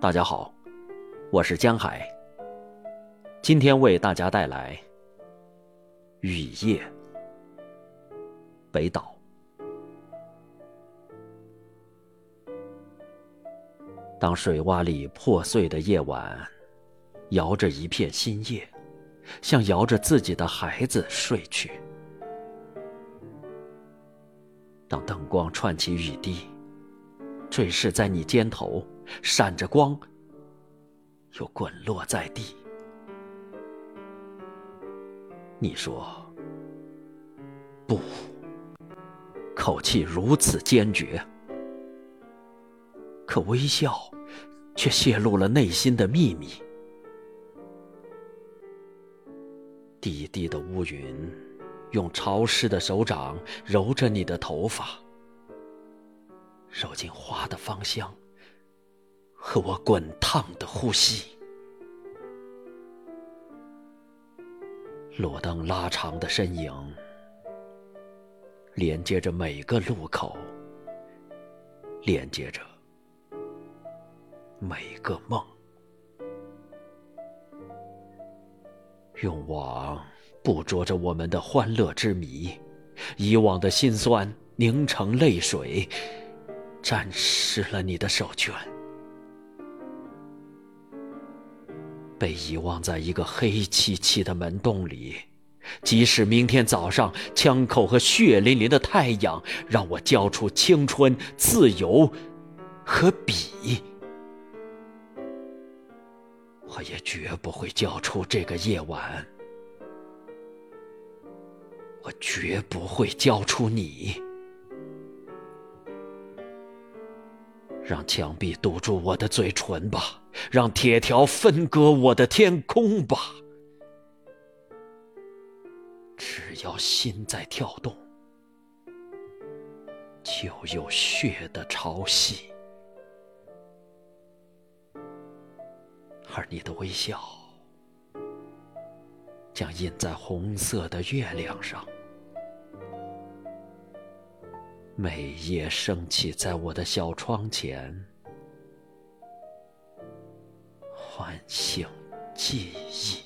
大家好，我是江海。今天为大家带来《雨夜》，北岛。当水洼里破碎的夜晚，摇着一片新叶，像摇着自己的孩子睡去。当灯光串起雨滴，坠饰在你肩头。闪着光，又滚落在地。你说不，口气如此坚决，可微笑却泄露了内心的秘密。低低的乌云，用潮湿的手掌揉着你的头发，揉进花的芳香。和我滚烫的呼吸，路灯拉长的身影，连接着每个路口，连接着每个梦。用网捕捉着我们的欢乐之谜，以往的辛酸凝成泪水，沾湿了你的手绢。被遗忘在一个黑漆漆的门洞里，即使明天早上枪口和血淋淋的太阳让我交出青春、自由和笔，我也绝不会交出这个夜晚。我绝不会交出你。让墙壁堵住我的嘴唇吧，让铁条分割我的天空吧。只要心在跳动，就有血的潮汐。而你的微笑，将印在红色的月亮上。每夜升起在我的小窗前，唤醒记忆。